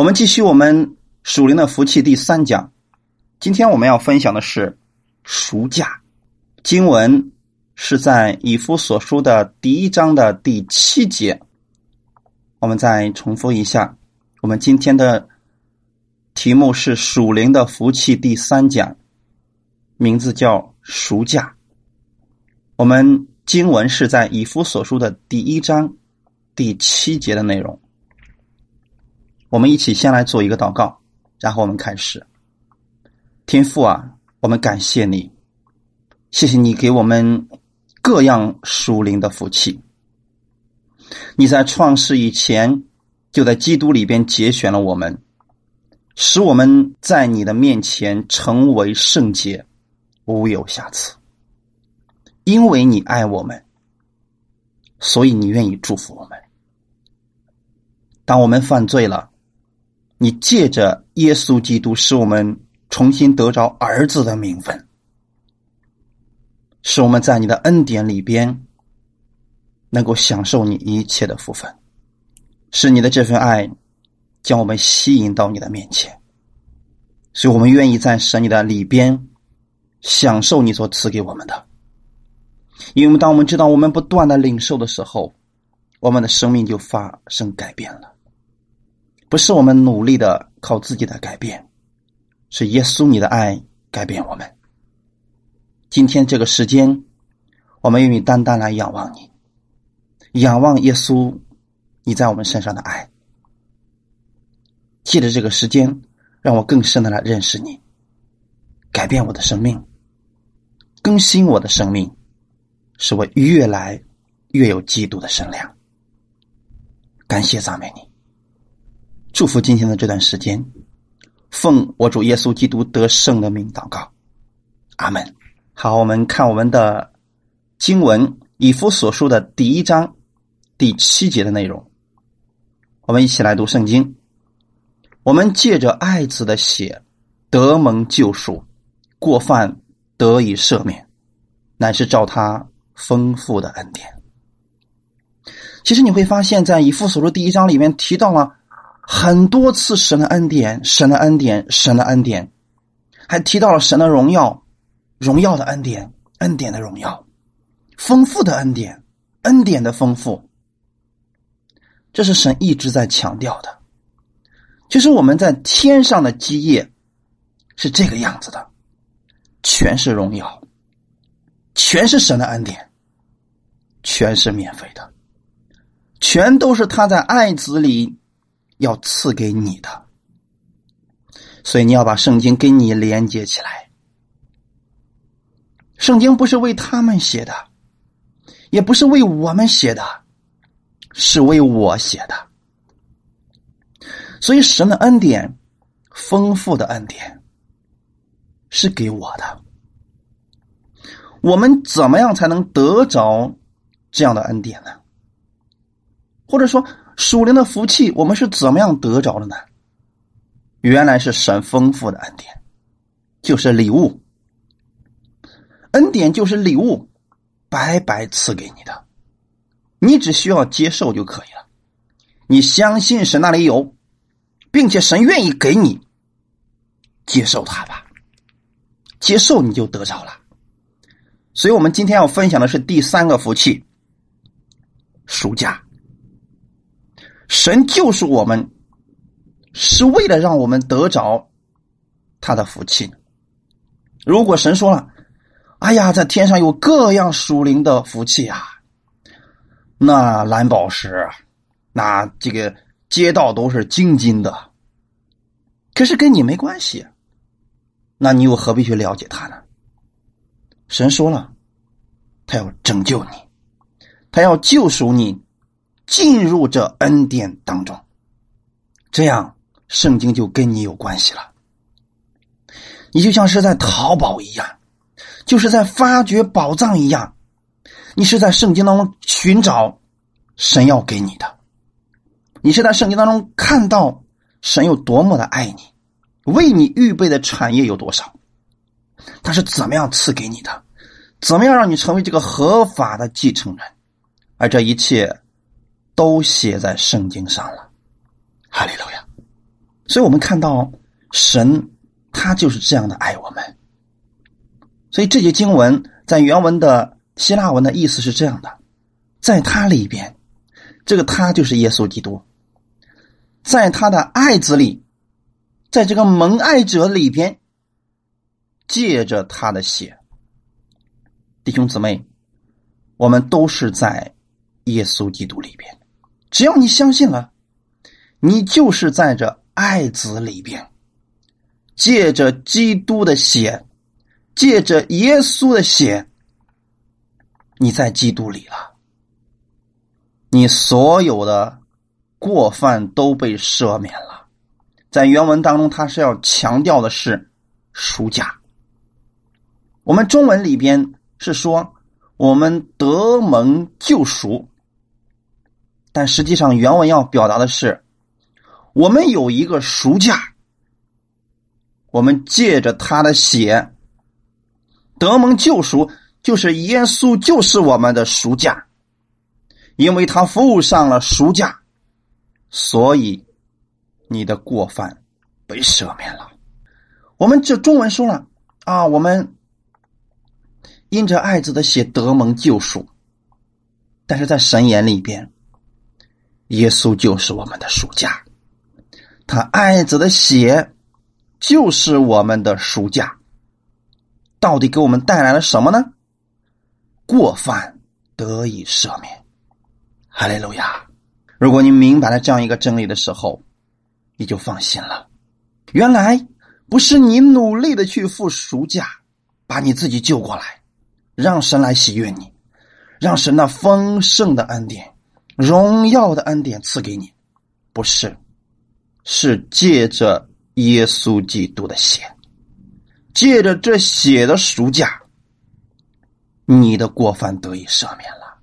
我们继续我们属灵的福气第三讲，今天我们要分享的是赎价。经文是在以夫所书的第一章的第七节。我们再重复一下，我们今天的题目是属灵的福气第三讲，名字叫赎价。我们经文是在以夫所书的第一章第七节的内容。我们一起先来做一个祷告，然后我们开始。天父啊，我们感谢你，谢谢你给我们各样属灵的福气。你在创世以前就在基督里边节选了我们，使我们在你的面前成为圣洁，无有瑕疵。因为你爱我们，所以你愿意祝福我们。当我们犯罪了。你借着耶稣基督，使我们重新得着儿子的名分，使我们在你的恩典里边能够享受你一切的福分，是你的这份爱将我们吸引到你的面前，所以我们愿意在神你的里边享受你所赐给我们的。因为当我们知道我们不断的领受的时候，我们的生命就发生改变了。不是我们努力的靠自己的改变，是耶稣你的爱改变我们。今天这个时间，我们愿意单单来仰望你，仰望耶稣你在我们身上的爱。借着这个时间，让我更深的来认识你，改变我的生命，更新我的生命，使我越来越有基督的身量。感谢赞美你。祝福今天的这段时间，奉我主耶稣基督得胜的名祷告，阿门。好，我们看我们的经文以夫所述的第一章第七节的内容，我们一起来读圣经。我们借着爱子的血得蒙救赎，过犯得以赦免，乃是照他丰富的恩典。其实你会发现在以夫所述第一章里面提到了。很多次神的恩典，神的恩典，神的恩典，还提到了神的荣耀，荣耀的恩典，恩典的荣耀，丰富的恩典，恩典的丰富。这是神一直在强调的。就是我们在天上的基业是这个样子的，全是荣耀，全是神的恩典，全是免费的，全都是他在爱子里。要赐给你的，所以你要把圣经跟你连接起来。圣经不是为他们写的，也不是为我们写的，是为我写的。所以神的恩典，丰富的恩典，是给我的。我们怎么样才能得着这样的恩典呢？或者说？属灵的福气，我们是怎么样得着的呢？原来是神丰富的恩典，就是礼物。恩典就是礼物，白白赐给你的，你只需要接受就可以了。你相信神那里有，并且神愿意给你，接受它吧。接受你就得着了。所以我们今天要分享的是第三个福气——暑假。神救赎我们，是为了让我们得着他的福气。如果神说了：“哎呀，在天上有各样属灵的福气啊，那蓝宝石，那这个街道都是金金的。”可是跟你没关系，那你又何必去了解他呢？神说了，他要拯救你，他要救赎你。进入这恩典当中，这样圣经就跟你有关系了。你就像是在淘宝一样，就是在发掘宝藏一样，你是在圣经当中寻找神要给你的，你是在圣经当中看到神有多么的爱你，为你预备的产业有多少，他是怎么样赐给你的，怎么样让你成为这个合法的继承人，而这一切。都写在圣经上了，哈利路亚！所以我们看到神他就是这样的爱我们。所以这节经文在原文的希腊文的意思是这样的：在他里边，这个他就是耶稣基督，在他的爱子里，在这个蒙爱者里边，借着他的血，弟兄姊妹，我们都是在耶稣基督里边。只要你相信了，你就是在这爱子里边，借着基督的血。借着耶稣的血，你在基督里了，你所有的过犯都被赦免了。在原文当中，他是要强调的是赎价。我们中文里边是说我们得蒙救赎，但实际上原文要表达的是我们有一个赎价，我们借着他的血。得蒙救赎，就是耶稣就是我们的赎价，因为他付上了赎价，所以你的过犯被赦免了。我们这中文说了啊，我们因着爱子的血得蒙救赎，但是在神眼里边，耶稣就是我们的赎价，他爱子的血就是我们的赎价。到底给我们带来了什么呢？过犯得以赦免，哈利路亚！如果你明白了这样一个真理的时候，你就放心了。原来不是你努力的去付赎价，把你自己救过来，让神来喜悦你，让神那丰盛的恩典、荣耀的恩典赐给你，不是，是借着耶稣基督的血。借着这血的赎价，你的过犯得以赦免了。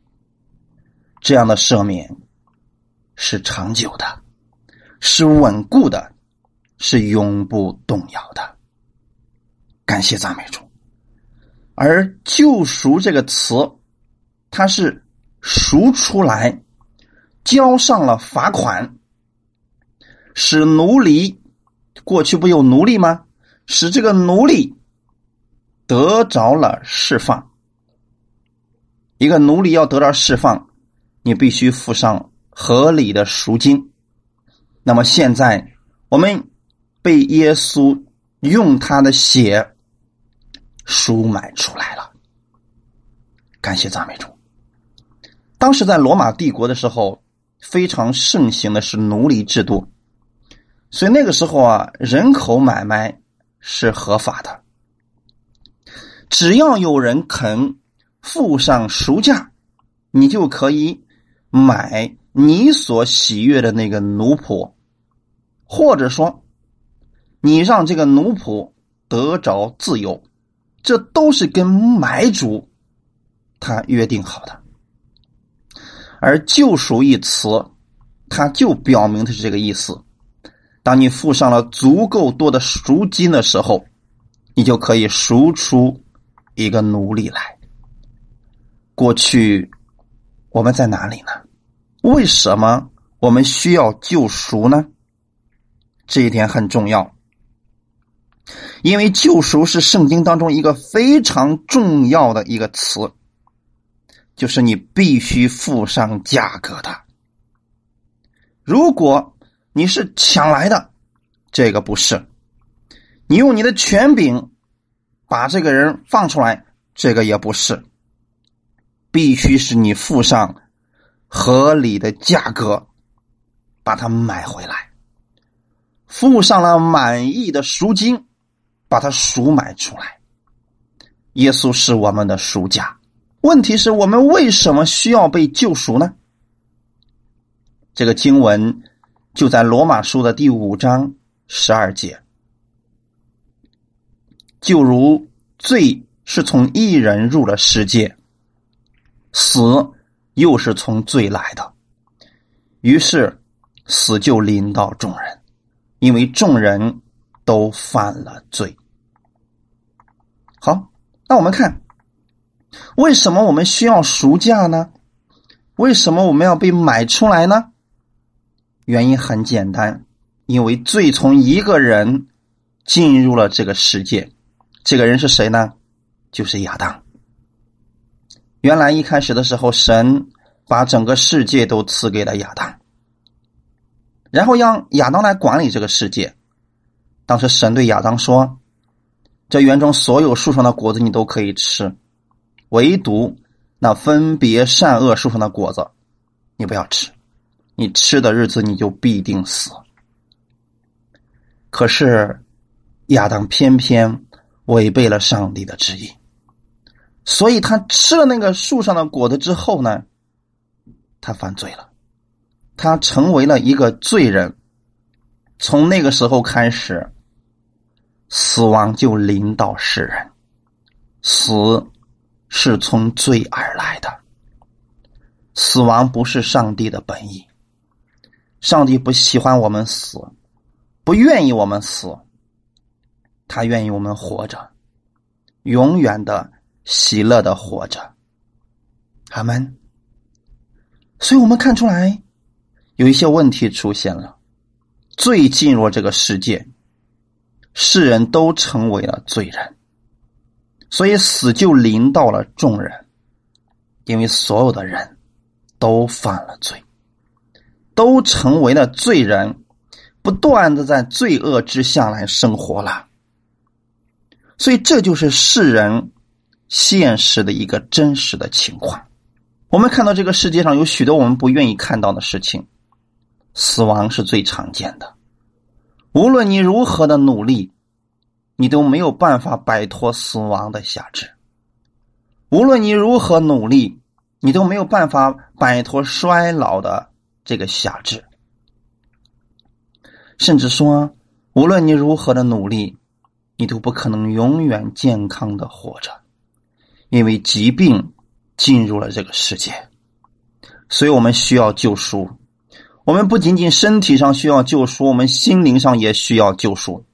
这样的赦免是长久的，是稳固的，是永不动摇的。感谢赞美主。而“救赎”这个词，它是赎出来，交上了罚款，使奴隶过去不有奴隶吗？使这个奴隶得着了释放。一个奴隶要得到释放，你必须付上合理的赎金。那么现在，我们被耶稣用他的血赎买出来了。感谢赞美主。当时在罗马帝国的时候，非常盛行的是奴隶制度，所以那个时候啊，人口买卖。是合法的，只要有人肯付上赎价，你就可以买你所喜悦的那个奴仆，或者说，你让这个奴仆得着自由，这都是跟买主他约定好的。而救赎一词，它就表明的是这个意思。当你付上了足够多的赎金的时候，你就可以赎出一个奴隶来。过去我们在哪里呢？为什么我们需要救赎呢？这一点很重要，因为救赎是圣经当中一个非常重要的一个词，就是你必须付上价格的。如果你是抢来的，这个不是。你用你的权柄把这个人放出来，这个也不是。必须是你付上合理的价格把它买回来，付上了满意的赎金，把它赎买出来。耶稣是我们的赎价。问题是我们为什么需要被救赎呢？这个经文。就在罗马书的第五章十二节，就如罪是从一人入了世界，死又是从罪来的，于是死就临到众人，因为众人都犯了罪。好，那我们看，为什么我们需要赎价呢？为什么我们要被买出来呢？原因很简单，因为罪从一个人进入了这个世界，这个人是谁呢？就是亚当。原来一开始的时候，神把整个世界都赐给了亚当，然后让亚当来管理这个世界。当时神对亚当说：“这园中所有树上的果子你都可以吃，唯独那分别善恶树上的果子，你不要吃。你吃的日子你就必定死。”可是亚当偏偏违背了上帝的旨意。所以他吃了那个树上的果子之后呢，他犯罪了，他成为了一个罪人。从那个时候开始，死亡就临到世人。死是从罪而来的，死亡不是上帝的本意。上帝不喜欢我们死，不愿意我们死，他愿意我们活着，永远的。喜乐的活着，阿门。所以我们看出来，有一些问题出现了，罪进入这个世界，世人都成为了罪人，所以死就临到了众人，因为所有的人都犯了罪，都成为了罪人，不断的在罪恶之下来生活了，所以这就是世人。现实的一个真实的情况，我们看到这个世界上有许多我们不愿意看到的事情，死亡是最常见的。无论你如何的努力，你都没有办法摆脱死亡的辖制；无论你如何努力，你都没有办法摆脱衰老的这个辖制。甚至说，无论你如何的努力，你都不可能永远健康的活着。因为疾病进入了这个世界，所以我们需要救赎。我们不仅仅身体上需要救赎，我们心灵上也需要救赎。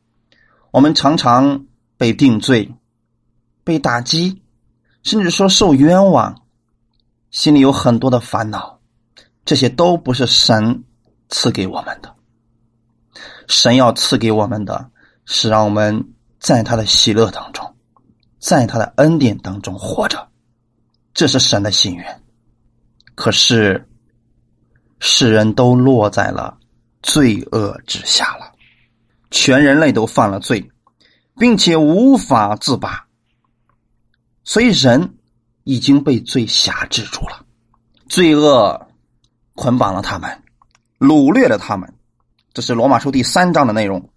我们常常被定罪、被打击，甚至说受冤枉，心里有很多的烦恼。这些都不是神赐给我们的。神要赐给我们的是让我们在他的喜乐当中。在他的恩典当中活着，这是神的心愿。可是世人都落在了罪恶之下了，全人类都犯了罪，并且无法自拔。所以人已经被罪辖制住了，罪恶捆绑了他们，掳掠了他们。这是罗马书第三章的内容。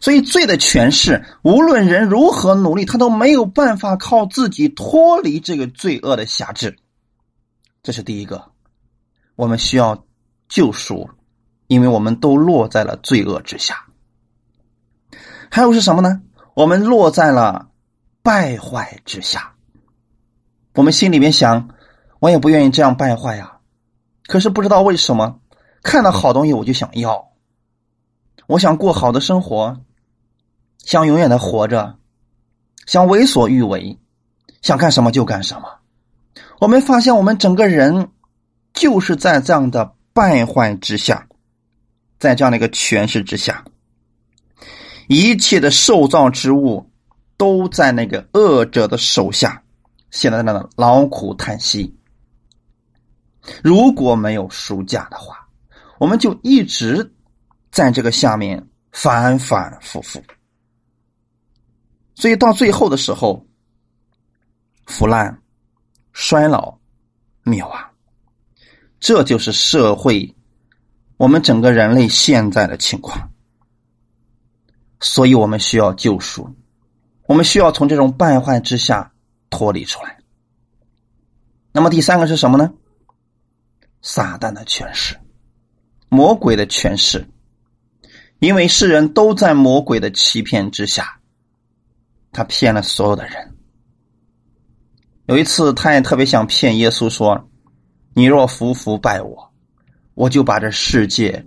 所以罪的诠释，无论人如何努力，他都没有办法靠自己脱离这个罪恶的辖制。这是第一个，我们需要救赎，因为我们都落在了罪恶之下。还有是什么呢？我们落在了败坏之下。我们心里面想，我也不愿意这样败坏呀，可是不知道为什么，看到好东西我就想要，我想过好的生活。想永远的活着，想为所欲为，想干什么就干什么。我们发现，我们整个人就是在这样的败坏之下，在这样的一个权势之下，一切的受造之物都在那个恶者的手下，现在在那劳苦叹息。如果没有暑假的话，我们就一直在这个下面反反复复。所以到最后的时候，腐烂、衰老、灭亡，这就是社会，我们整个人类现在的情况。所以我们需要救赎，我们需要从这种败坏之下脱离出来。那么第三个是什么呢？撒旦的权势，魔鬼的权势，因为世人都在魔鬼的欺骗之下。他骗了所有的人。有一次，他也特别想骗耶稣说：“你若服服拜我，我就把这世界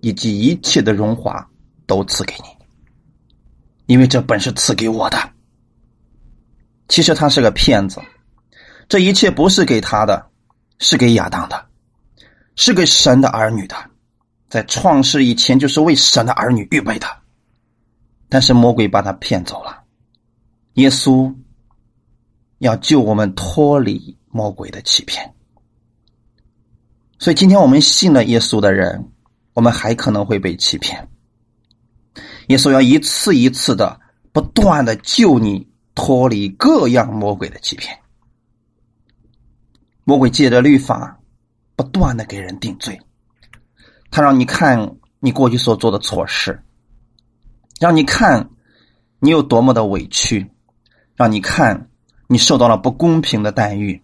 以及一切的荣华都赐给你，因为这本是赐给我的。”其实他是个骗子，这一切不是给他的，是给亚当的，是给神的儿女的。在创世以前就是为神的儿女预备的，但是魔鬼把他骗走了。耶稣要救我们脱离魔鬼的欺骗，所以今天我们信了耶稣的人，我们还可能会被欺骗。耶稣要一次一次的不断的救你脱离各样魔鬼的欺骗。魔鬼借着律法不断的给人定罪。他让你看你过去所做的错事，让你看你有多么的委屈，让你看你受到了不公平的待遇，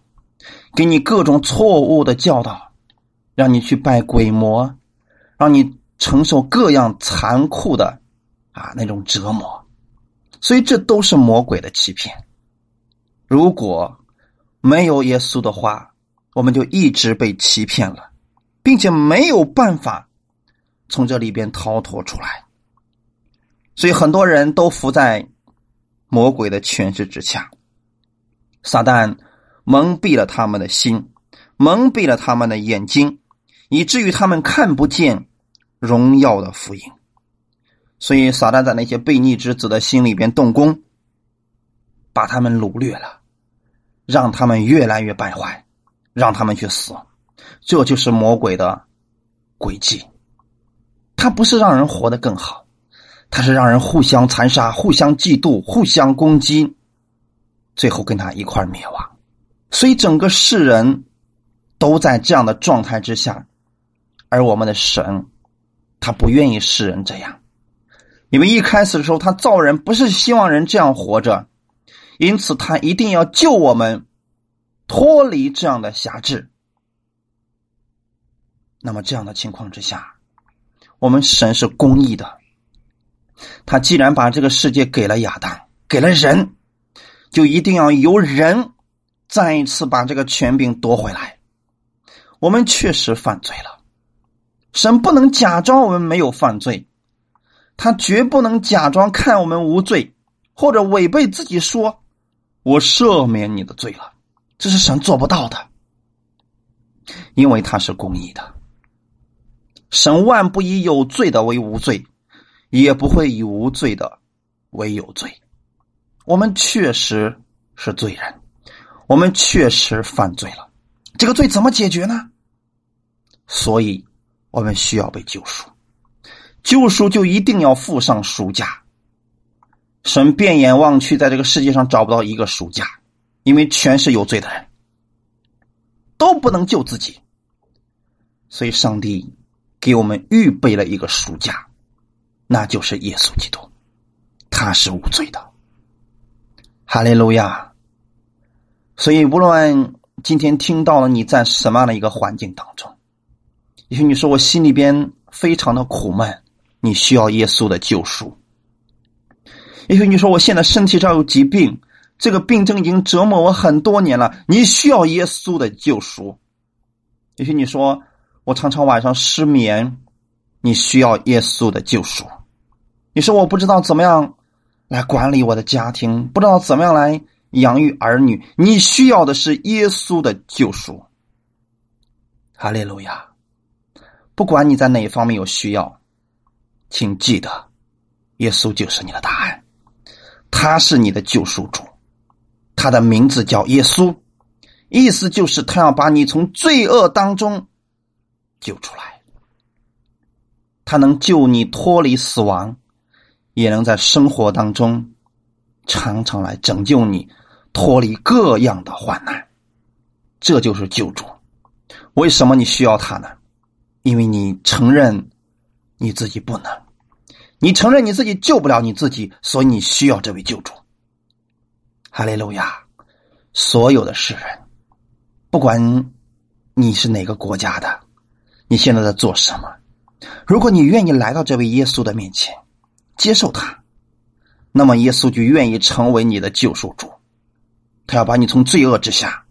给你各种错误的教导，让你去拜鬼魔，让你承受各样残酷的啊那种折磨，所以这都是魔鬼的欺骗。如果没有耶稣的话，我们就一直被欺骗了。并且没有办法从这里边逃脱出来，所以很多人都伏在魔鬼的权势之下。撒旦蒙蔽了他们的心，蒙蔽了他们的眼睛，以至于他们看不见荣耀的福音。所以撒旦在那些悖逆之子的心里边动工，把他们掳掠了，让他们越来越败坏，让他们去死。这就是魔鬼的诡计，他不是让人活得更好，他是让人互相残杀、互相嫉妒、互相攻击，最后跟他一块灭亡。所以整个世人都在这样的状态之下，而我们的神，他不愿意世人这样，因为一开始的时候他造人不是希望人这样活着，因此他一定要救我们脱离这样的辖制。那么这样的情况之下，我们神是公义的。他既然把这个世界给了亚当，给了人，就一定要由人再一次把这个权柄夺回来。我们确实犯罪了，神不能假装我们没有犯罪，他绝不能假装看我们无罪，或者违背自己说“我赦免你的罪了”，这是神做不到的，因为他是公义的。神万不以有罪的为无罪，也不会以无罪的为有罪。我们确实是罪人，我们确实犯罪了。这个罪怎么解决呢？所以，我们需要被救赎。救赎就一定要付上赎价。神变眼望去，在这个世界上找不到一个赎价，因为全是有罪的人，都不能救自己。所以，上帝。给我们预备了一个暑假，那就是耶稣基督，他是无罪的。哈利路亚！所以，无论今天听到了你在什么样的一个环境当中，也许你说我心里边非常的苦闷，你需要耶稣的救赎；也许你说我现在身体上有疾病，这个病症已经折磨我很多年了，你需要耶稣的救赎；也许你说。我常常晚上失眠，你需要耶稣的救赎。你说我不知道怎么样来管理我的家庭，不知道怎么样来养育儿女，你需要的是耶稣的救赎。哈利路亚！不管你在哪一方面有需要，请记得，耶稣就是你的答案，他是你的救赎主，他的名字叫耶稣，意思就是他要把你从罪恶当中。救出来，他能救你脱离死亡，也能在生活当中常常来拯救你脱离各样的患难。这就是救主。为什么你需要他呢？因为你承认你自己不能，你承认你自己救不了你自己，所以你需要这位救主。哈利路亚！所有的世人，不管你是哪个国家的。你现在在做什么？如果你愿意来到这位耶稣的面前，接受他，那么耶稣就愿意成为你的救赎主。他要把你从罪恶之下，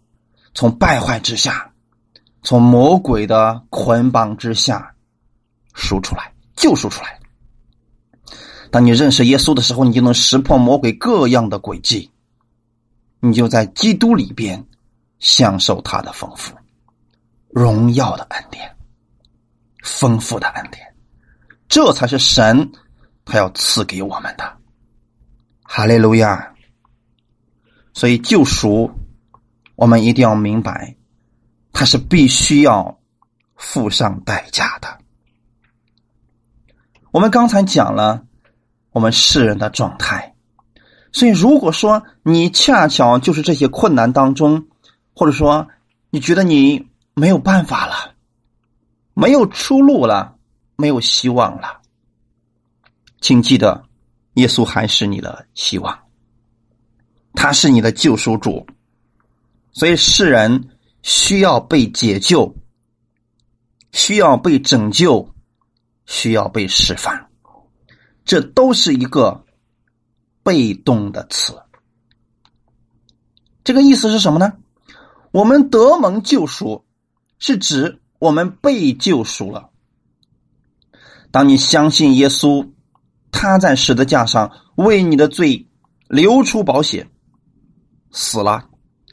从败坏之下，从魔鬼的捆绑之下赎出来，救赎出来。当你认识耶稣的时候，你就能识破魔鬼各样的诡计，你就在基督里边享受他的丰富、荣耀的恩典。丰富的恩典，这才是神他要赐给我们的。哈利路亚！所以救赎，我们一定要明白，它是必须要付上代价的。我们刚才讲了我们世人的状态，所以如果说你恰巧就是这些困难当中，或者说你觉得你没有办法了，没有出路了，没有希望了，请记得，耶稣还是你的希望。他是你的救赎主，所以世人需要被解救，需要被拯救，需要被释放，这都是一个被动的词。这个意思是什么呢？我们得蒙救赎，是指我们被救赎了。当你相信耶稣，他在十字架上为你的罪流出宝血。死了，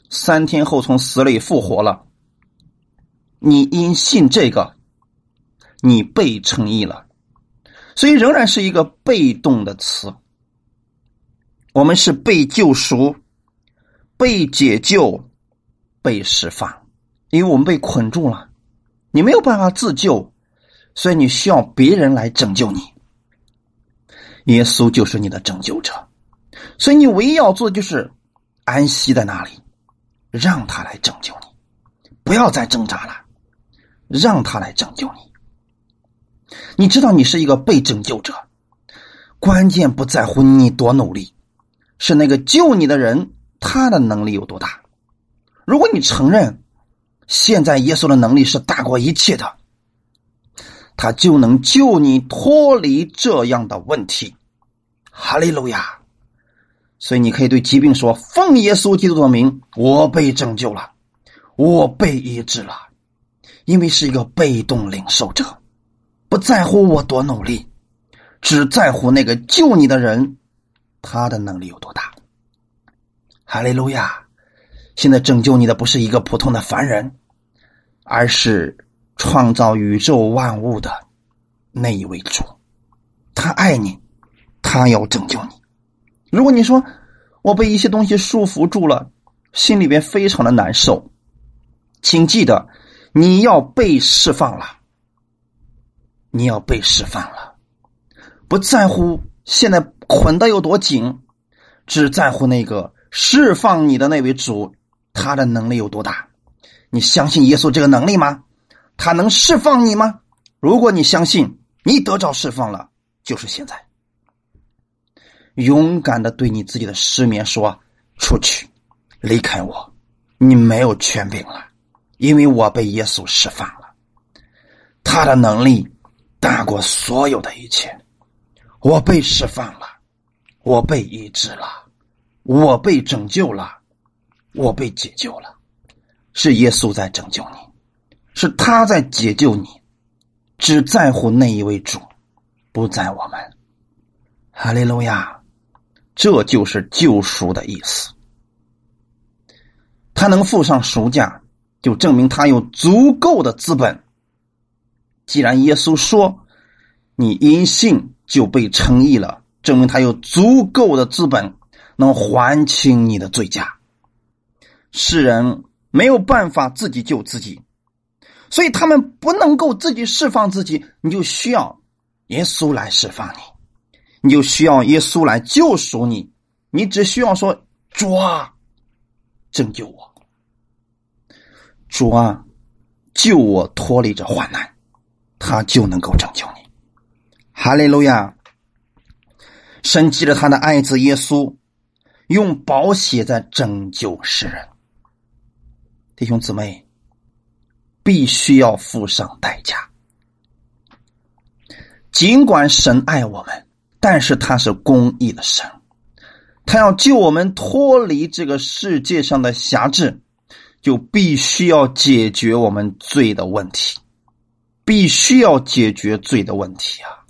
三天后从死里复活了。你因信这个，你被称义了，所以仍然是一个被动的词。我们是被救赎、被解救、被释放，因为我们被捆住了，你没有办法自救，所以你需要别人来拯救你。耶稣就是你的拯救者，所以你唯一要做的就是。安息在那里，让他来拯救你，不要再挣扎了，让他来拯救你。你知道你是一个被拯救者，关键不在乎你多努力，是那个救你的人他的能力有多大。如果你承认现在耶稣的能力是大过一切的，他就能救你脱离这样的问题。哈利路亚。所以你可以对疾病说：“奉耶稣基督的名，我被拯救了，我被医治了。”因为是一个被动领受者，不在乎我多努力，只在乎那个救你的人，他的能力有多大。哈利路亚！现在拯救你的不是一个普通的凡人，而是创造宇宙万物的那一位主。他爱你，他要拯救你。如果你说我被一些东西束缚住了，心里边非常的难受，请记得你要被释放了，你要被释放了，不在乎现在捆的有多紧，只在乎那个释放你的那位主，他的能力有多大？你相信耶稣这个能力吗？他能释放你吗？如果你相信，你得着释放了，就是现在。勇敢的对你自己的失眠说：“出去，离开我，你没有权柄了，因为我被耶稣释放了，他的能力大过所有的一切，我被释放了，我被医治了，我被拯救了，我被解救了，是耶稣在拯救你，是他在解救你，只在乎那一位主，不在我们。哈利路亚。”这就是救赎的意思。他能付上赎价，就证明他有足够的资本。既然耶稣说你因信就被称义了，证明他有足够的资本能还清你的罪价。世人没有办法自己救自己，所以他们不能够自己释放自己，你就需要耶稣来释放你。你就需要耶稣来救赎你，你只需要说：“主啊，拯救我！主啊，救我脱离这患难，他就能够拯救你。”哈利路亚！神记着他的爱子耶稣，用宝血在拯救世人。弟兄姊妹，必须要付上代价，尽管神爱我们。但是他是公义的神，他要救我们脱离这个世界上的辖制，就必须要解决我们罪的问题，必须要解决罪的问题啊！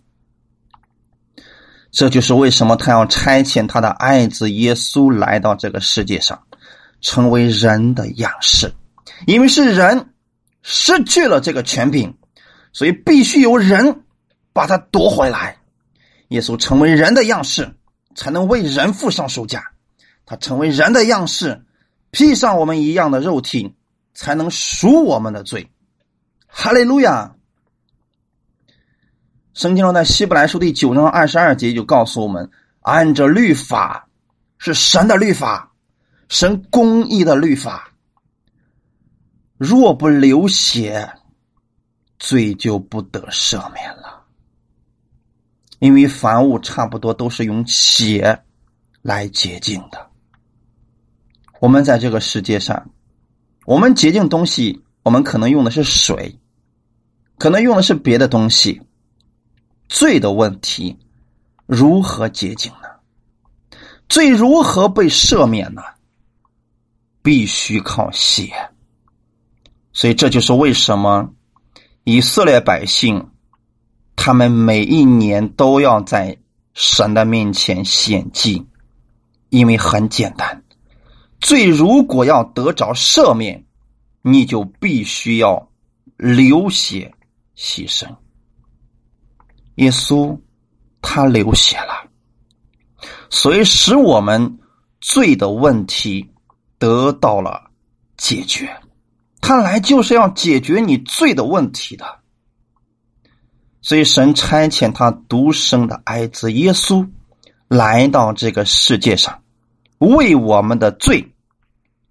这就是为什么他要差遣他的爱子耶稣来到这个世界上，成为人的样式，因为是人失去了这个权柄，所以必须有人把它夺回来。耶稣成为人的样式，才能为人付上赎价；他成为人的样式，披上我们一样的肉体，才能赎我们的罪。哈利路亚！圣经中在希伯来书第九章二十二节就告诉我们：按着律法是神的律法，神公义的律法。若不流血，罪就不得赦免了。因为凡物差不多都是用血来洁净的。我们在这个世界上，我们洁净东西，我们可能用的是水，可能用的是别的东西。罪的问题如何洁净呢？罪如何被赦免呢？必须靠血。所以这就是为什么以色列百姓。他们每一年都要在神的面前献祭，因为很简单，罪如果要得着赦免，你就必须要流血牺牲。耶稣他流血了，所以使我们罪的问题得到了解决。他来就是要解决你罪的问题的。所以，神差遣他独生的儿子耶稣来到这个世界上，为我们的罪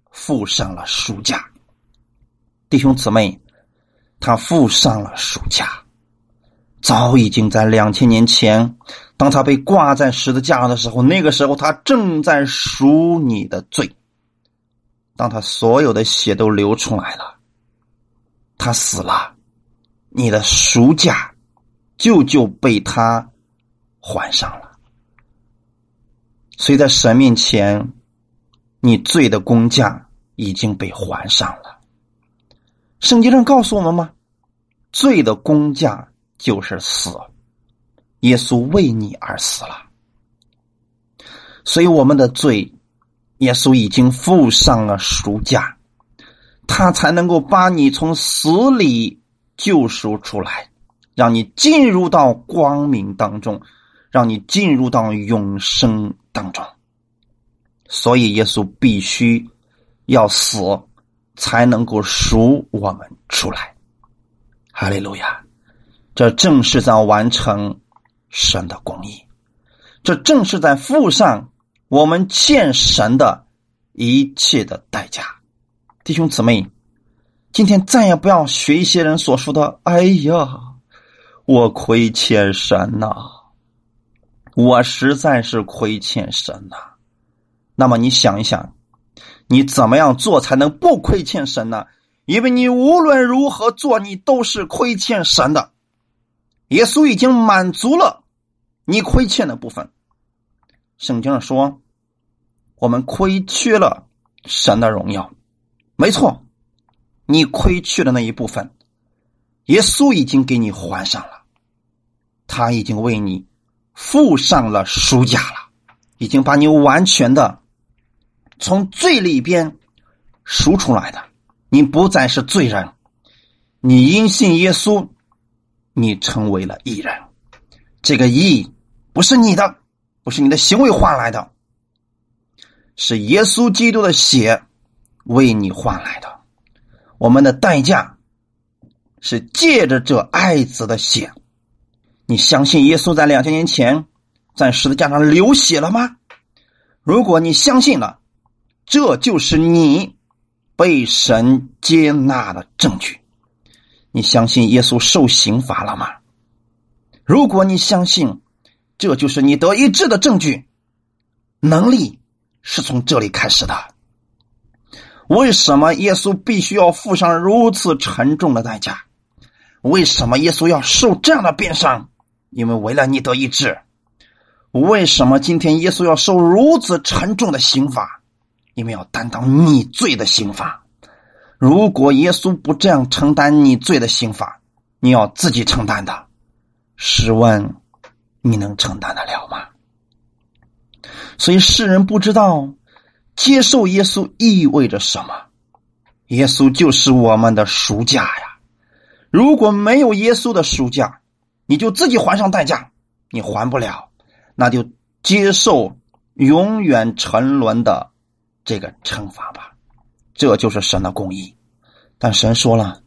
付上了赎价。弟兄姊妹，他付上了赎价，早已经在两千年前，当他被挂在十字架上的时候，那个时候他正在赎你的罪。当他所有的血都流出来了，他死了，你的赎价。就就被他还上了，所以在神面前，你罪的工价已经被还上了。圣经上告诉我们吗？罪的工价就是死，耶稣为你而死了，所以我们的罪，耶稣已经付上了赎价，他才能够把你从死里救赎出来。让你进入到光明当中，让你进入到永生当中。所以耶稣必须要死，才能够赎我们出来。哈利路亚！这正是在完成神的公义，这正是在付上我们欠神的一切的代价。弟兄姊妹，今天再也不要学一些人所说的：“哎呀。”我亏欠神呐，我实在是亏欠神呐。那么你想一想，你怎么样做才能不亏欠神呢？因为你无论如何做，你都是亏欠神的。耶稣已经满足了你亏欠的部分。圣经上说，我们亏缺了神的荣耀，没错，你亏缺的那一部分，耶稣已经给你还上了。他已经为你付上了赎价了，已经把你完全的从罪里边赎出来的，你不再是罪人，你因信耶稣，你成为了义人。这个义不是你的，不是你的行为换来的，是耶稣基督的血为你换来的。我们的代价是借着这爱子的血。你相信耶稣在两千年前在十字架上流血了吗？如果你相信了，这就是你被神接纳的证据。你相信耶稣受刑罚了吗？如果你相信，这就是你得医治的证据。能力是从这里开始的。为什么耶稣必须要付上如此沉重的代价？为什么耶稣要受这样的鞭伤？因为为了你得医治，为什么今天耶稣要受如此沉重的刑罚？因为要担当你罪的刑罚。如果耶稣不这样承担你罪的刑罚，你要自己承担的。试问你能承担得了吗？所以世人不知道接受耶稣意味着什么。耶稣就是我们的赎价呀。如果没有耶稣的赎价，你就自己还上代价，你还不了，那就接受永远沉沦的这个惩罚吧。这就是神的公义。但神说了，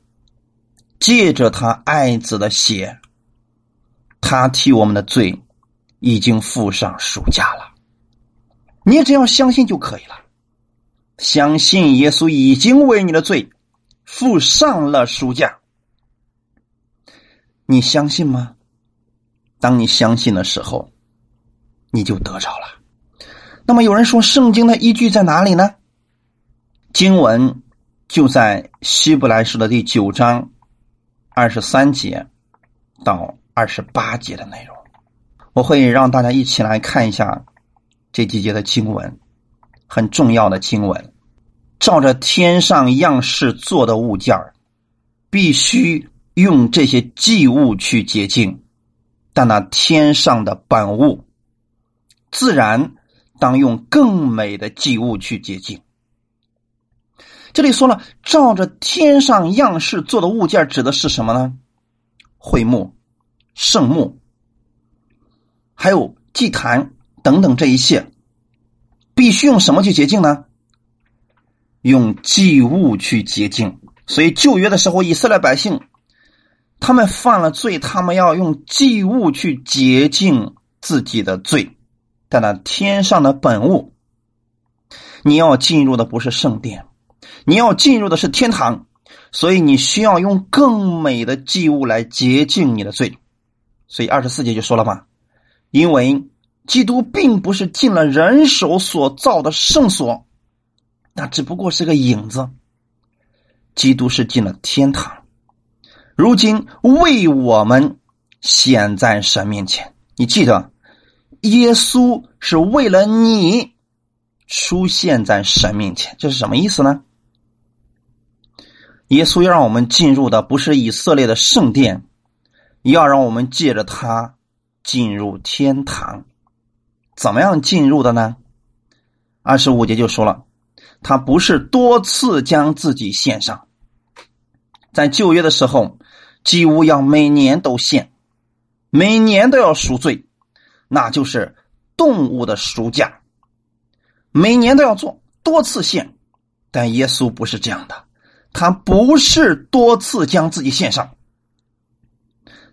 借着他爱子的血，他替我们的罪已经付上赎价了。你只要相信就可以了，相信耶稣已经为你的罪付上了赎价。你相信吗？当你相信的时候，你就得着了。那么有人说，圣经的依据在哪里呢？经文就在希伯来书的第九章二十三节到二十八节的内容。我会让大家一起来看一下。这几节的经文很重要的经文，照着天上样式做的物件必须用这些祭物去洁净；但那天上的本物，自然当用更美的祭物去洁净。这里说了，照着天上样式做的物件指的是什么呢？会幕、圣幕，还有祭坛。等等，这一切必须用什么去洁净呢？用祭物去洁净。所以旧约的时候，以色列百姓他们犯了罪，他们要用祭物去洁净自己的罪。但那天上的本物，你要进入的不是圣殿，你要进入的是天堂，所以你需要用更美的祭物来洁净你的罪。所以二十四节就说了嘛，因为。基督并不是进了人手所造的圣所，那只不过是个影子。基督是进了天堂，如今为我们显在神面前。你记得，耶稣是为了你出现在神面前，这是什么意思呢？耶稣要让我们进入的不是以色列的圣殿，要让我们借着他进入天堂。怎么样进入的呢？二十五节就说了，他不是多次将自己献上。在旧约的时候，几乎要每年都献，每年都要赎罪，那就是动物的赎价，每年都要做多次献。但耶稣不是这样的，他不是多次将自己献上，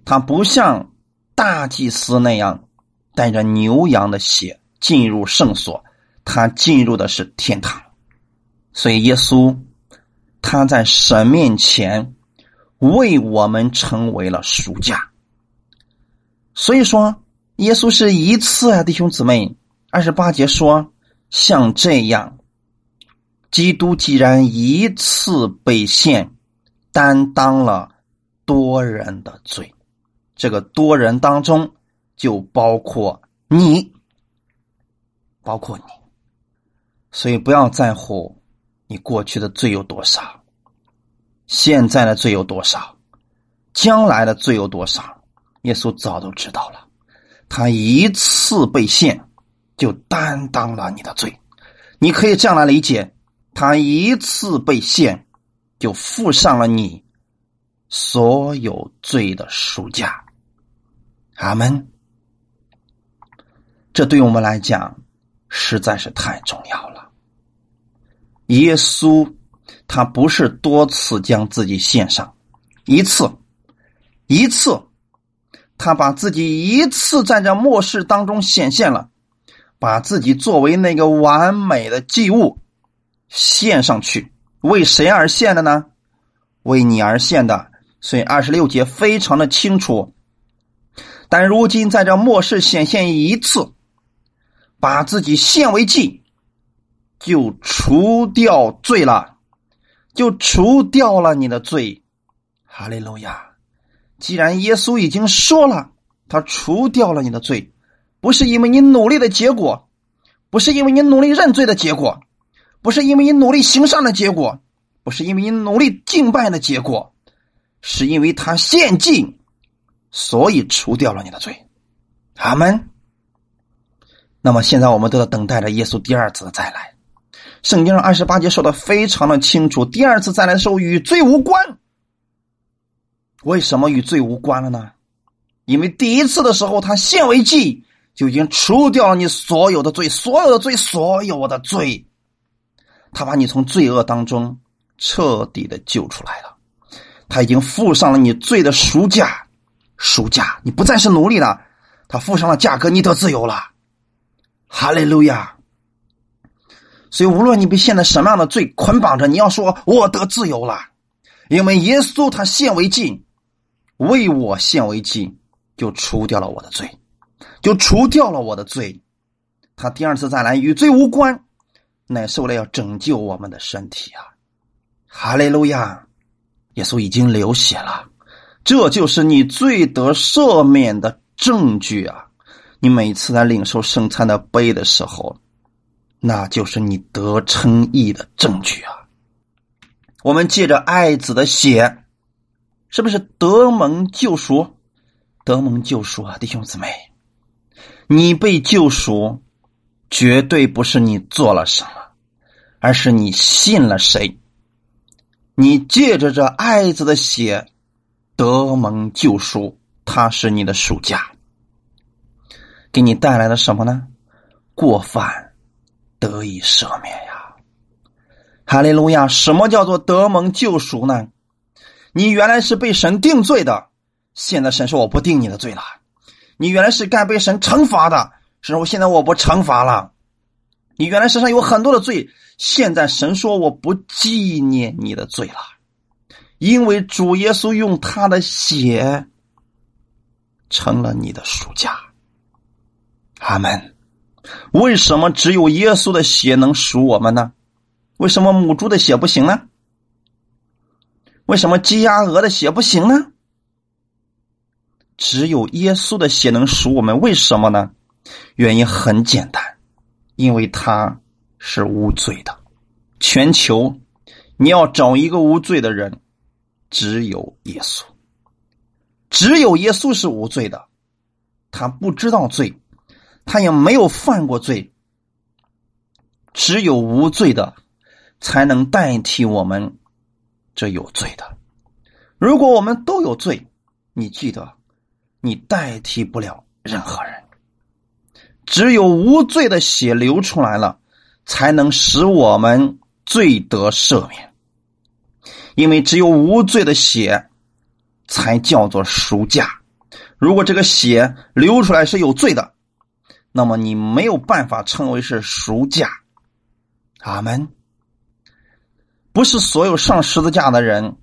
他不像大祭司那样。带着牛羊的血进入圣所，他进入的是天堂。所以耶稣他在神面前为我们成为了赎价。所以说，耶稣是一次啊，弟兄姊妹，二十八节说，像这样，基督既然一次被献，担当了多人的罪，这个多人当中。就包括你，包括你，所以不要在乎你过去的罪有多少，现在的罪有多少，将来的罪有多少，耶稣早都知道了。他一次被献，就担当了你的罪。你可以这样来理解：他一次被献，就付上了你所有罪的赎价。阿门。这对我们来讲实在是太重要了。耶稣他不是多次将自己献上，一次，一次，他把自己一次在这末世当中显现了，把自己作为那个完美的祭物献上去，为谁而献的呢？为你而献的。所以二十六节非常的清楚。但如今在这末世显现一次。把自己献为祭，就除掉罪了，就除掉了你的罪。哈利路亚！既然耶稣已经说了，他除掉了你的罪，不是因为你努力的结果，不是因为你努力认罪的结果，不是因为你努力行善的结果，不是因为你努力敬拜的结果，是因为他献祭，所以除掉了你的罪。阿门。那么现在我们都在等待着耶稣第二次的再来。圣经上二十八节说的非常的清楚，第二次再来的时候与罪无关。为什么与罪无关了呢？因为第一次的时候，他献为祭，就已经除掉了你所有的罪，所有的罪，所有的罪。他把你从罪恶当中彻底的救出来了，他已经付上了你罪的赎价，赎价，你不再是奴隶了，他付上了价格，你得自由了。哈利路亚！所以，无论你被现在什么样的罪捆绑着，你要说我得自由了，因为耶稣他献为祭，为我献为祭，就除掉了我的罪，就除掉了我的罪。他第二次再来与罪无关。乃是为了要拯救我们的身体啊！哈利路亚！耶稣已经流血了，这就是你罪得赦免的证据啊！你每次在领受圣餐的杯的时候，那就是你得称义的证据啊！我们借着爱子的血，是不是得蒙救赎？得蒙救赎啊，弟兄姊妹，你被救赎，绝对不是你做了什么。而是你信了谁？你借着这爱子的血得蒙救赎，他是你的属价，给你带来了什么呢？过犯得以赦免呀！哈利路亚！什么叫做得蒙救赎呢？你原来是被神定罪的，现在神说我不定你的罪了。你原来是该被神惩罚的，神说现在我不惩罚了。你原来身上有很多的罪。现在神说我不纪念你的罪了，因为主耶稣用他的血成了你的赎价。阿门。为什么只有耶稣的血能赎我们呢？为什么母猪的血不行呢？为什么鸡鸭鹅的血不行呢？只有耶稣的血能赎我们，为什么呢？原因很简单，因为他。是无罪的，全球你要找一个无罪的人，只有耶稣，只有耶稣是无罪的，他不知道罪，他也没有犯过罪，只有无罪的才能代替我们这有罪的。如果我们都有罪，你记得，你代替不了任何人，只有无罪的血流出来了。才能使我们罪得赦免，因为只有无罪的血才叫做赎价。如果这个血流出来是有罪的，那么你没有办法称为是赎价。阿门。不是所有上十字架的人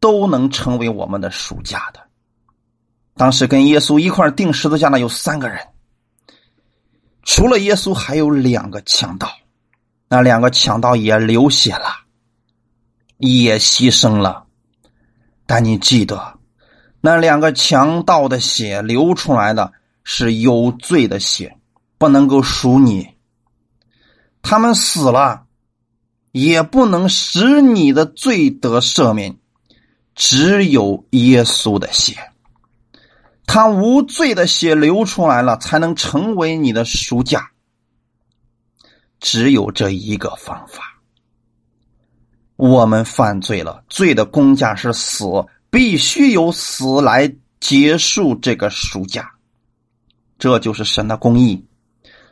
都能成为我们的赎价的。当时跟耶稣一块钉十字架的有三个人。除了耶稣，还有两个强盗，那两个强盗也流血了，也牺牲了。但你记得，那两个强盗的血流出来的是有罪的血，不能够赎你。他们死了，也不能使你的罪得赦免，只有耶稣的血。他无罪的血流出来了，才能成为你的赎价。只有这一个方法。我们犯罪了，罪的公价是死，必须由死来结束这个赎价。这就是神的公义，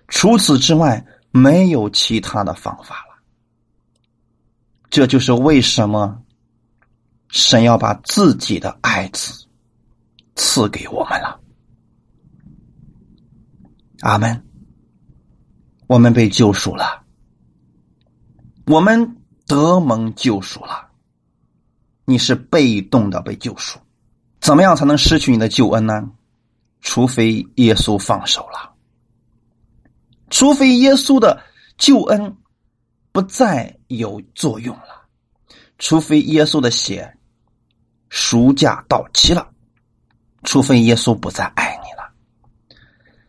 除此之外没有其他的方法了。这就是为什么神要把自己的爱子。赐给我们了，阿门。我们被救赎了，我们得蒙救赎了。你是被动的被救赎，怎么样才能失去你的救恩呢？除非耶稣放手了，除非耶稣的救恩不再有作用了，除非耶稣的血赎价到期了。除非耶稣不再爱你了，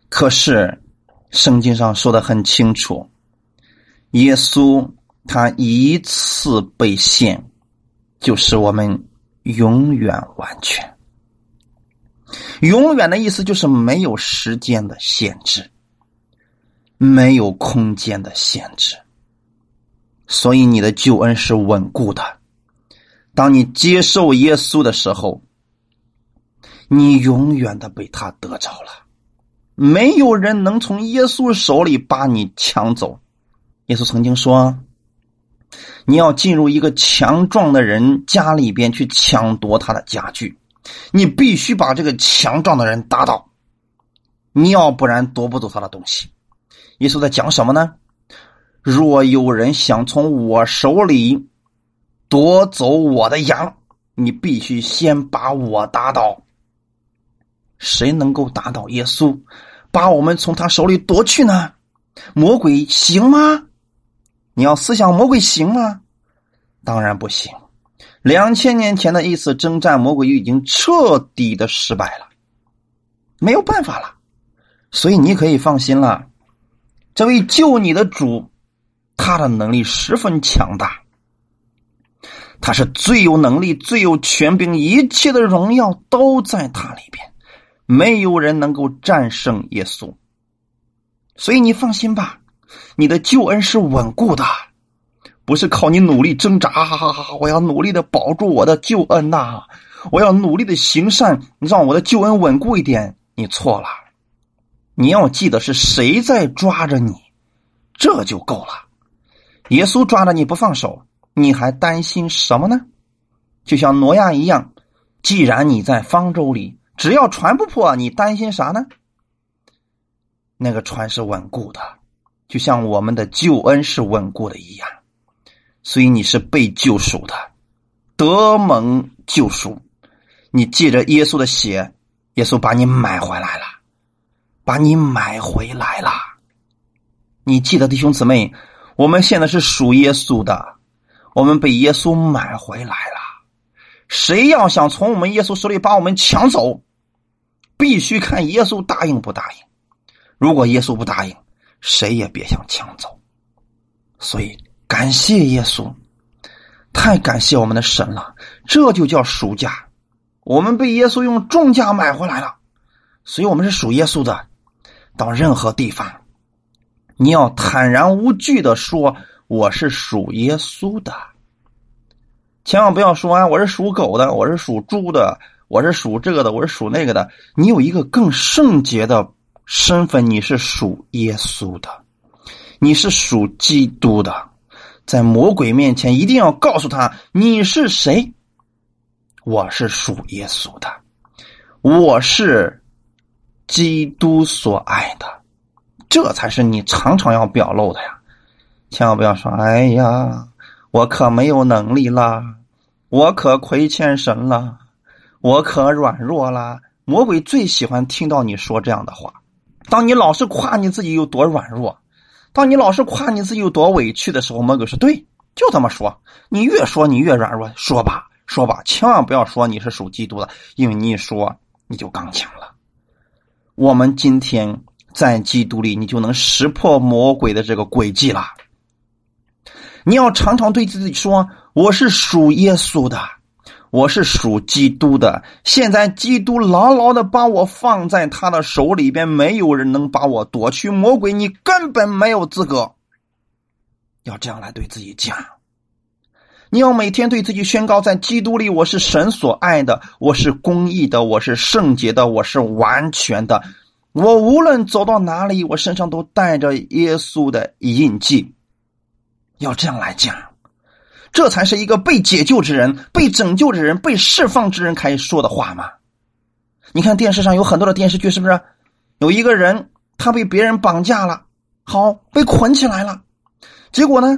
可是圣经上说的很清楚，耶稣他一次被献，就使我们永远完全。永远的意思就是没有时间的限制，没有空间的限制，所以你的救恩是稳固的，当你接受耶稣的时候，你永远的被他得着了。没有人能从耶稣手里把你抢走。耶稣曾经说：“你要进入一个强壮的人家里边去抢夺他的家具，你必须把这个强壮的人打倒，你要不然夺不走他的东西。”耶稣在讲什么呢？若有人想从我手里夺走我的羊，你必须先把我打倒。谁能够打倒耶稣，把我们从他手里夺去呢？魔鬼行吗？你要思想魔鬼行吗？当然不行。两千年前的一次征战，魔鬼已经彻底的失败了，没有办法了。所以你可以放心了，这位救你的主，他的能力十分强大，他是最有能力、最有权柄，一切的荣耀都在他里边。没有人能够战胜耶稣，所以你放心吧，你的救恩是稳固的，不是靠你努力挣扎。哈哈哈我要努力的保住我的救恩呐，我要努力的行善，让我的救恩稳固一点。你错了，你要记得是谁在抓着你，这就够了。耶稣抓着你不放手，你还担心什么呢？就像挪亚一样，既然你在方舟里。只要船不破，你担心啥呢？那个船是稳固的，就像我们的救恩是稳固的一样。所以你是被救赎的，得蒙救赎。你借着耶稣的血，耶稣把你买回来了，把你买回来了。你记得弟兄姊妹，我们现在是属耶稣的，我们被耶稣买回来了。谁要想从我们耶稣手里把我们抢走？必须看耶稣答应不答应。如果耶稣不答应，谁也别想抢走。所以感谢耶稣，太感谢我们的神了。这就叫赎价，我们被耶稣用重价买回来了。所以我们是属耶稣的。到任何地方，你要坦然无惧的说：“我是属耶稣的。”千万不要说啊，我是属狗的，我是属猪的。我是属这个的，我是属那个的。你有一个更圣洁的身份，你是属耶稣的，你是属基督的。在魔鬼面前，一定要告诉他你是谁。我是属耶稣的，我是基督所爱的，这才是你常常要表露的呀！千万不要说：“哎呀，我可没有能力了，我可亏欠神了。”我可软弱啦，魔鬼最喜欢听到你说这样的话。当你老是夸你自己有多软弱，当你老是夸你自己有多委屈的时候，魔鬼说：“对，就这么说。你越说你越软弱，说吧，说吧，千万不要说你是属基督的，因为你一说你就刚强了。我们今天在基督里，你就能识破魔鬼的这个诡计了。你要常常对自己说：我是属耶稣的。”我是属基督的，现在基督牢牢的把我放在他的手里边，没有人能把我夺去。魔鬼，你根本没有资格。要这样来对自己讲，你要每天对自己宣告，在基督里我是神所爱的，我是公义的，我是圣洁的，我是完全的。我无论走到哪里，我身上都带着耶稣的印记。要这样来讲。这才是一个被解救之人、被拯救之人、被释放之人该说的话吗？你看电视上有很多的电视剧，是不是？有一个人他被别人绑架了，好被捆起来了，结果呢？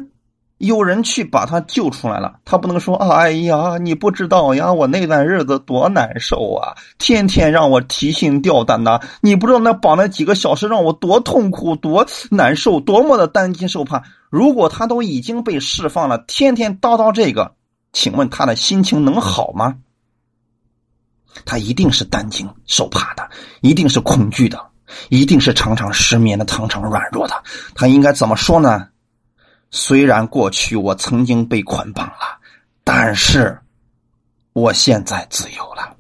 有人去把他救出来了，他不能说：“哎呀，你不知道呀，我那段日子多难受啊，天天让我提心吊胆的。你不知道那绑那几个小时让我多痛苦、多难受、多么的担惊受怕。如果他都已经被释放了，天天叨叨这个，请问他的心情能好吗？他一定是担惊受怕的，一定是恐惧的，一定是常常失眠的、常常软弱的。他应该怎么说呢？”虽然过去我曾经被捆绑了，但是我现在自由了。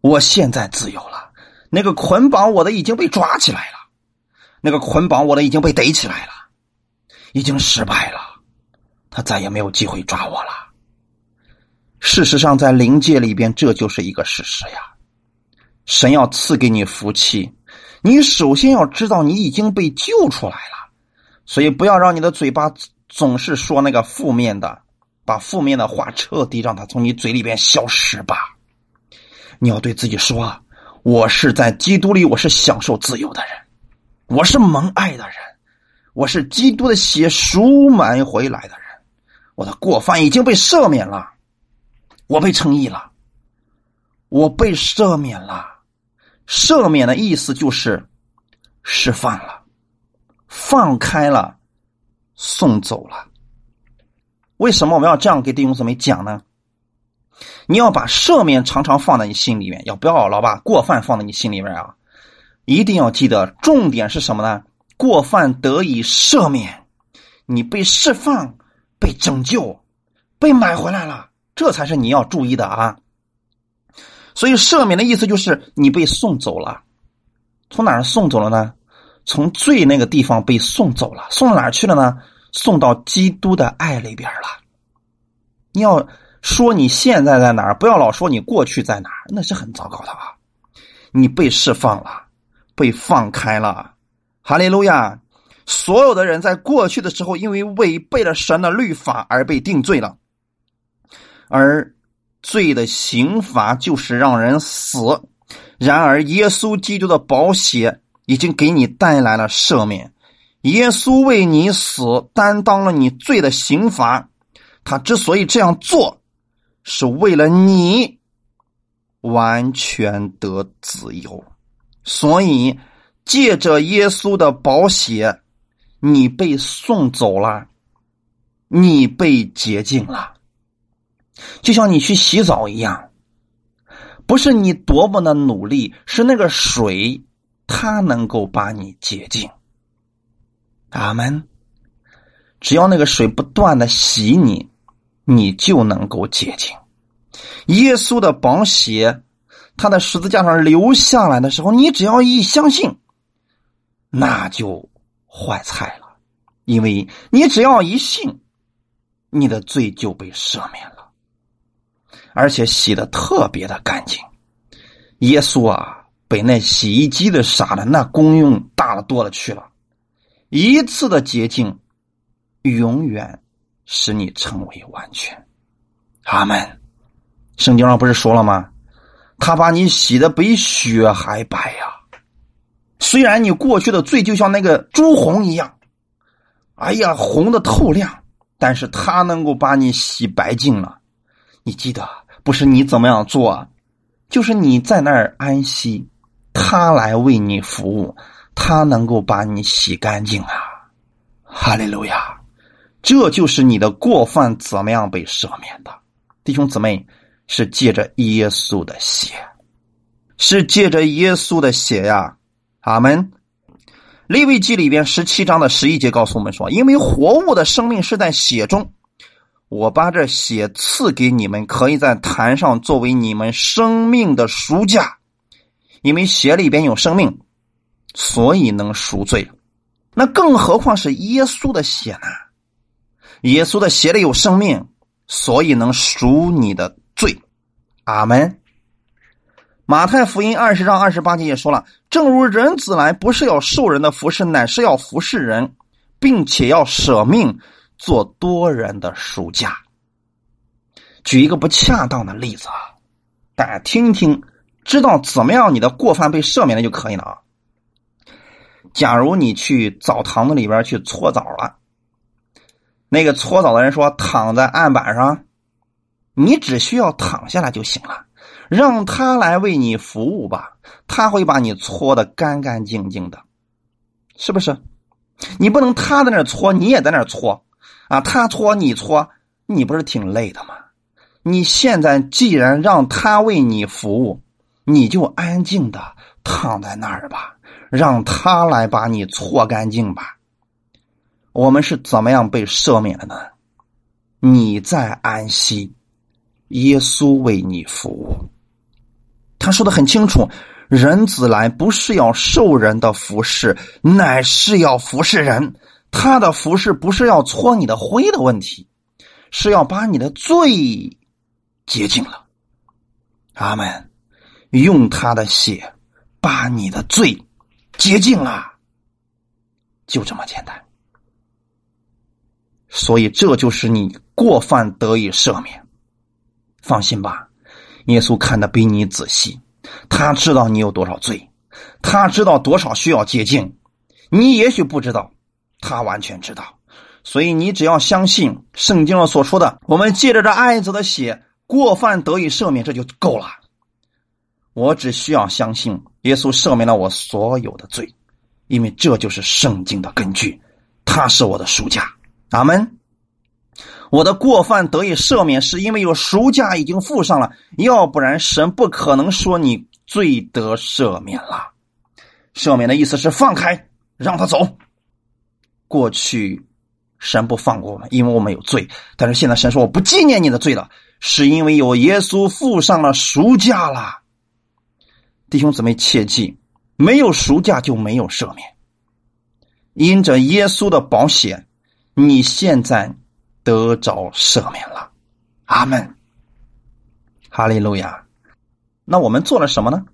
我现在自由了。那个捆绑我的已经被抓起来了，那个捆绑我的已经被逮起来了，已经失败了。他再也没有机会抓我了。事实上，在灵界里边，这就是一个事实呀。神要赐给你福气，你首先要知道你已经被救出来了，所以不要让你的嘴巴总是说那个负面的，把负面的话彻底让它从你嘴里边消失吧。你要对自己说：“我是在基督里，我是享受自由的人，我是蒙爱的人，我是基督的血赎买回来的人，我的过犯已经被赦免了，我被称义了，我被赦免了。赦免的意思就是释放了，放开了，送走了。为什么我们要这样给弟兄姊妹讲呢？”你要把赦免常常放在你心里面，要不要老把过犯放在你心里面啊？一定要记得，重点是什么呢？过犯得以赦免，你被释放、被拯救、被买回来了，这才是你要注意的啊！所以赦免的意思就是你被送走了，从哪儿送走了呢？从罪那个地方被送走了，送到哪儿去了呢？送到基督的爱里边了。你要。说你现在在哪儿？不要老说你过去在哪儿，那是很糟糕的啊！你被释放了，被放开了，哈利路亚！所有的人在过去的时候，因为违背了神的律法而被定罪了，而罪的刑罚就是让人死。然而，耶稣基督的宝血已经给你带来了赦免，耶稣为你死，担当了你罪的刑罚。他之所以这样做。是为了你完全得自由，所以借着耶稣的宝血，你被送走了，你被洁净了，就像你去洗澡一样，不是你多么的努力，是那个水，他能够把你洁净。阿门。只要那个水不断的洗你。你就能够洁净。耶稣的宝血，他在十字架上流下来的时候，你只要一相信，那就坏菜了，因为你只要一信，你的罪就被赦免了，而且洗的特别的干净。耶稣啊，比那洗衣机的啥的那功用大了多了去了，一次的洁净，永远。使你成为完全，阿门。圣经上不是说了吗？他把你洗的比雪还白呀。虽然你过去的罪就像那个朱红一样，哎呀，红的透亮，但是他能够把你洗白净了。你记得，不是你怎么样做，就是你在那儿安息，他来为你服务，他能够把你洗干净啊。哈利路亚。这就是你的过犯怎么样被赦免的，弟兄姊妹，是借着耶稣的血，是借着耶稣的血呀！阿门。利未记里边十七章的十一节告诉我们说：“因为活物的生命是在血中，我把这血赐给你们，可以在坛上作为你们生命的赎价。因为血里边有生命，所以能赎罪。那更何况是耶稣的血呢？”耶稣的血里有生命，所以能赎你的罪。阿门。马太福音二十章二十八节也说了：“正如人子来，不是要受人的服侍，乃是要服侍人，并且要舍命做多人的赎价。”举一个不恰当的例子啊，大家听听，知道怎么样你的过犯被赦免了就可以了啊。假如你去澡堂子里边去搓澡了。那个搓澡的人说：“躺在案板上，你只需要躺下来就行了，让他来为你服务吧，他会把你搓的干干净净的，是不是？你不能他在那搓，你也在那搓啊？他搓你搓，你不是挺累的吗？你现在既然让他为你服务，你就安静的躺在那儿吧，让他来把你搓干净吧。”我们是怎么样被赦免的呢？你在安息，耶稣为你服务。他说的很清楚：人子来不是要受人的服侍，乃是要服侍人。他的服侍不是要搓你的灰的问题，是要把你的罪洁净了。阿门。用他的血把你的罪洁净了，就这么简单。所以这就是你过犯得以赦免。放心吧，耶稣看的比你仔细，他知道你有多少罪，他知道多少需要洁净。你也许不知道，他完全知道。所以你只要相信圣经上所说的，我们借着这爱子的血，过犯得以赦免，这就够了。我只需要相信耶稣赦免了我所有的罪，因为这就是圣经的根据，他是我的赎价。阿门。我的过犯得以赦免，是因为有赎价已经付上了，要不然神不可能说你罪得赦免了。赦免的意思是放开，让他走。过去。神不放过我们，因为我们有罪。但是现在神说我不纪念你的罪了，是因为有耶稣付上了赎价了。弟兄姊妹切记，没有赎价就没有赦免。因着耶稣的保险，你现在得着赦免了。阿门。哈利路亚。那我们做了什么呢？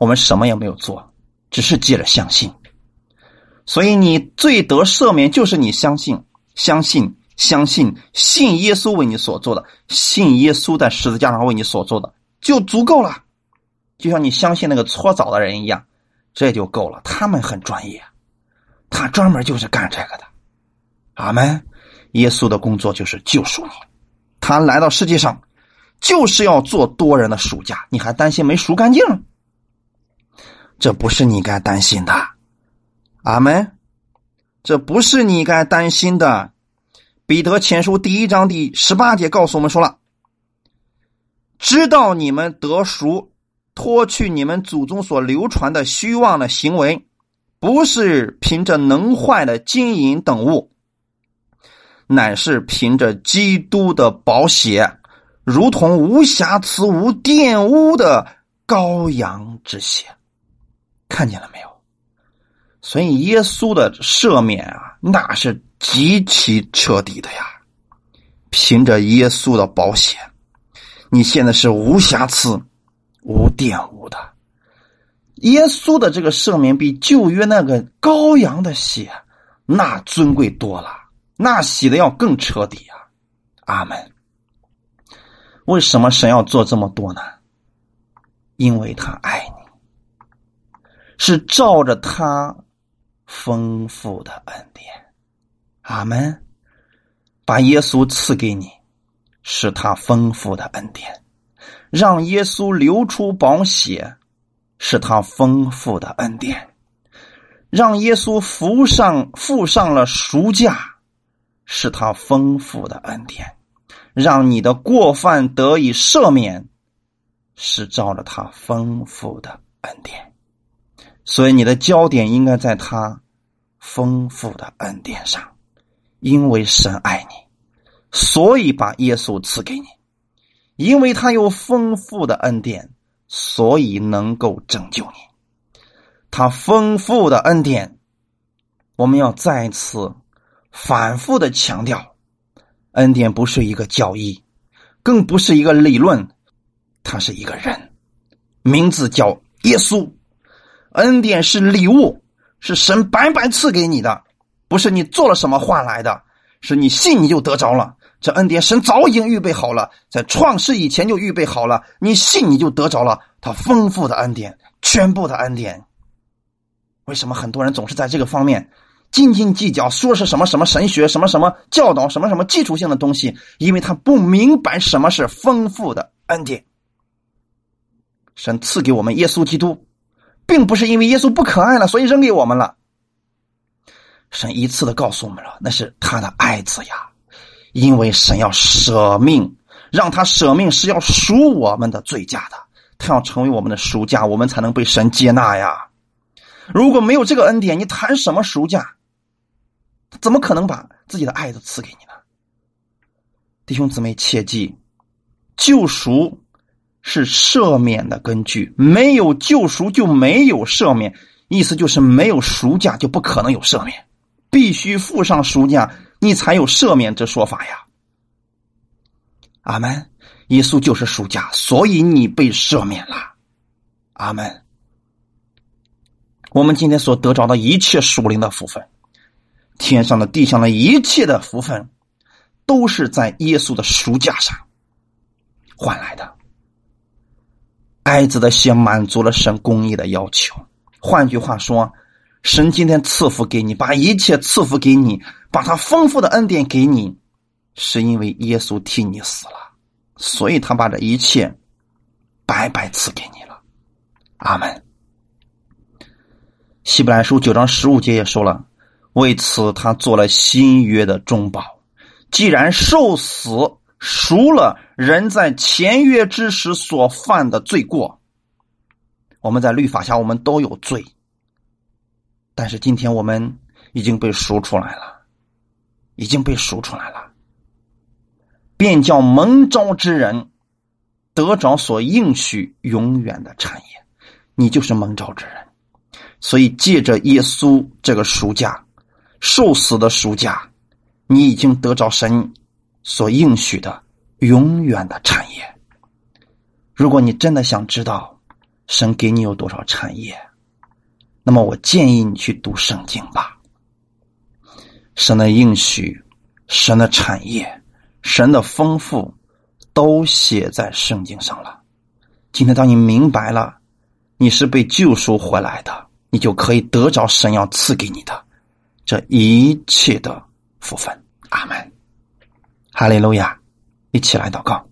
我们什么也没有做，只是借着相信。所以你最得赦免，就是你相信。相信，相信，信耶稣为你所做的，信耶稣在十字架上为你所做的，就足够了。就像你相信那个搓澡的人一样，这就够了。他们很专业，他专门就是干这个的。阿门。耶稣的工作就是救赎你，他来到世界上就是要做多人的赎价。你还担心没赎干净？这不是你该担心的。阿门。这不是你该担心的。彼得前书第一章第十八节告诉我们说了：“知道你们得赎，脱去你们祖宗所流传的虚妄的行为，不是凭着能坏的金银等物，乃是凭着基督的宝血，如同无瑕疵、无玷污的羔羊之血。”看见了没有？所以，耶稣的赦免啊，那是极其彻底的呀！凭着耶稣的保险，你现在是无瑕疵、无玷污的。耶稣的这个赦免比旧约那个羔羊的血那尊贵多了，那洗的要更彻底啊！阿门。为什么神要做这么多呢？因为他爱你，是照着他。丰富的恩典，阿门。把耶稣赐给你，是他丰富的恩典；让耶稣流出宝血，是他丰富的恩典；让耶稣付上付上了赎价，是他丰富的恩典；让你的过犯得以赦免，是照着他丰富的恩典。所以你的焦点应该在他丰富的恩典上，因为神爱你，所以把耶稣赐给你；因为他有丰富的恩典，所以能够拯救你。他丰富的恩典，我们要再次反复的强调：恩典不是一个教义，更不是一个理论，他是一个人，名字叫耶稣。恩典是礼物，是神白白赐给你的，不是你做了什么换来的，是你信你就得着了。这恩典神早已经预备好了，在创世以前就预备好了，你信你就得着了。他丰富的恩典，全部的恩典。为什么很多人总是在这个方面斤斤计较，说是什么什么神学，什么什么教导，什么什么基础性的东西？因为他不明白什么是丰富的恩典。神赐给我们耶稣基督。并不是因为耶稣不可爱了，所以扔给我们了。神一次的告诉我们了，那是他的爱子呀。因为神要舍命，让他舍命是要赎我们的罪价的，他要成为我们的赎价，我们才能被神接纳呀。如果没有这个恩典，你谈什么赎价？怎么可能把自己的爱都赐给你呢？弟兄姊妹，切记，救赎。是赦免的根据，没有救赎就没有赦免，意思就是没有赎价就不可能有赦免，必须付上赎价，你才有赦免这说法呀。阿门。耶稣就是赎价，所以你被赦免了。阿门。我们今天所得着的一切属灵的福分，天上的、地上的一切的福分，都是在耶稣的赎价上换来的。爱子的血满足了神公义的要求。换句话说，神今天赐福给你，把一切赐福给你，把他丰富的恩典给你，是因为耶稣替你死了，所以他把这一切白白赐给你了。阿门。希伯来书九章十五节也说了，为此他做了新约的中保。既然受死赎了人在前约之时所犯的罪过，我们在律法下我们都有罪，但是今天我们已经被赎出来了，已经被赎出来了，便叫蒙召之人得着所应许永远的产业。你就是蒙召之人。所以，借着耶稣这个赎价，受死的赎价，你已经得着神所应许的永远的产业。如果你真的想知道神给你有多少产业，那么我建议你去读圣经吧。神的应许、神的产业、神的丰富，都写在圣经上了。今天，当你明白了，你是被救赎回来的。你就可以得着神要赐给你的这一切的福分。阿门，哈利路亚！一起来祷告，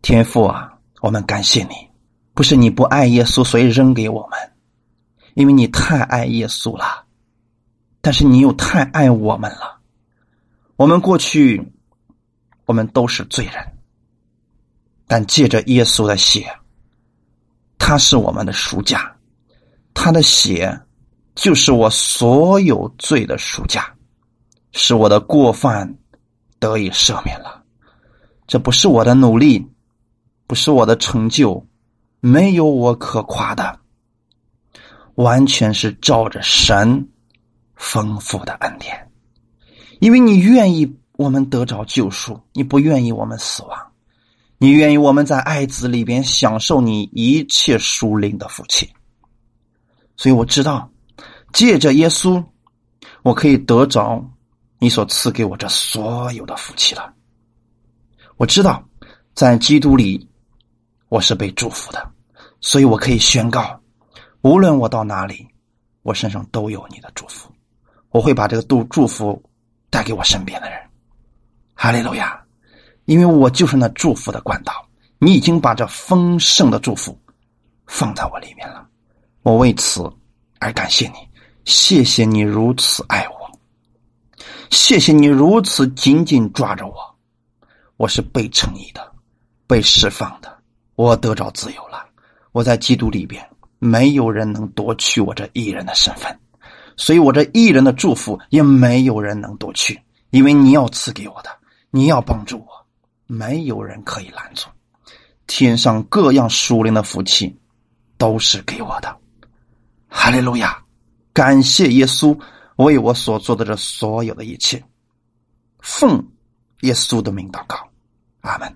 天父啊，我们感谢你，不是你不爱耶稣，所以扔给我们，因为你太爱耶稣了，但是你又太爱我们了。我们过去，我们都是罪人，但借着耶稣的血，他是我们的赎价。他的血就是我所有罪的赎价，使我的过犯得以赦免了。这不是我的努力，不是我的成就，没有我可夸的，完全是照着神丰富的恩典。因为你愿意我们得着救赎，你不愿意我们死亡，你愿意我们在爱子里边享受你一切属灵的福气。所以我知道，借着耶稣，我可以得着你所赐给我这所有的福气了。我知道，在基督里，我是被祝福的，所以我可以宣告，无论我到哪里，我身上都有你的祝福。我会把这个祝祝福带给我身边的人。哈利路亚！因为我就是那祝福的管道。你已经把这丰盛的祝福放在我里面了。我为此而感谢你，谢谢你如此爱我，谢谢你如此紧紧抓着我。我是被称义的，被释放的，我得着自由了。我在基督里边，没有人能夺去我这艺人的身份，所以我这艺人的祝福也没有人能夺去，因为你要赐给我的，你要帮助我，没有人可以拦阻。天上各样属灵的福气，都是给我的。哈利路亚！感谢耶稣为我所做的这所有的一切，奉耶稣的名祷告，阿门。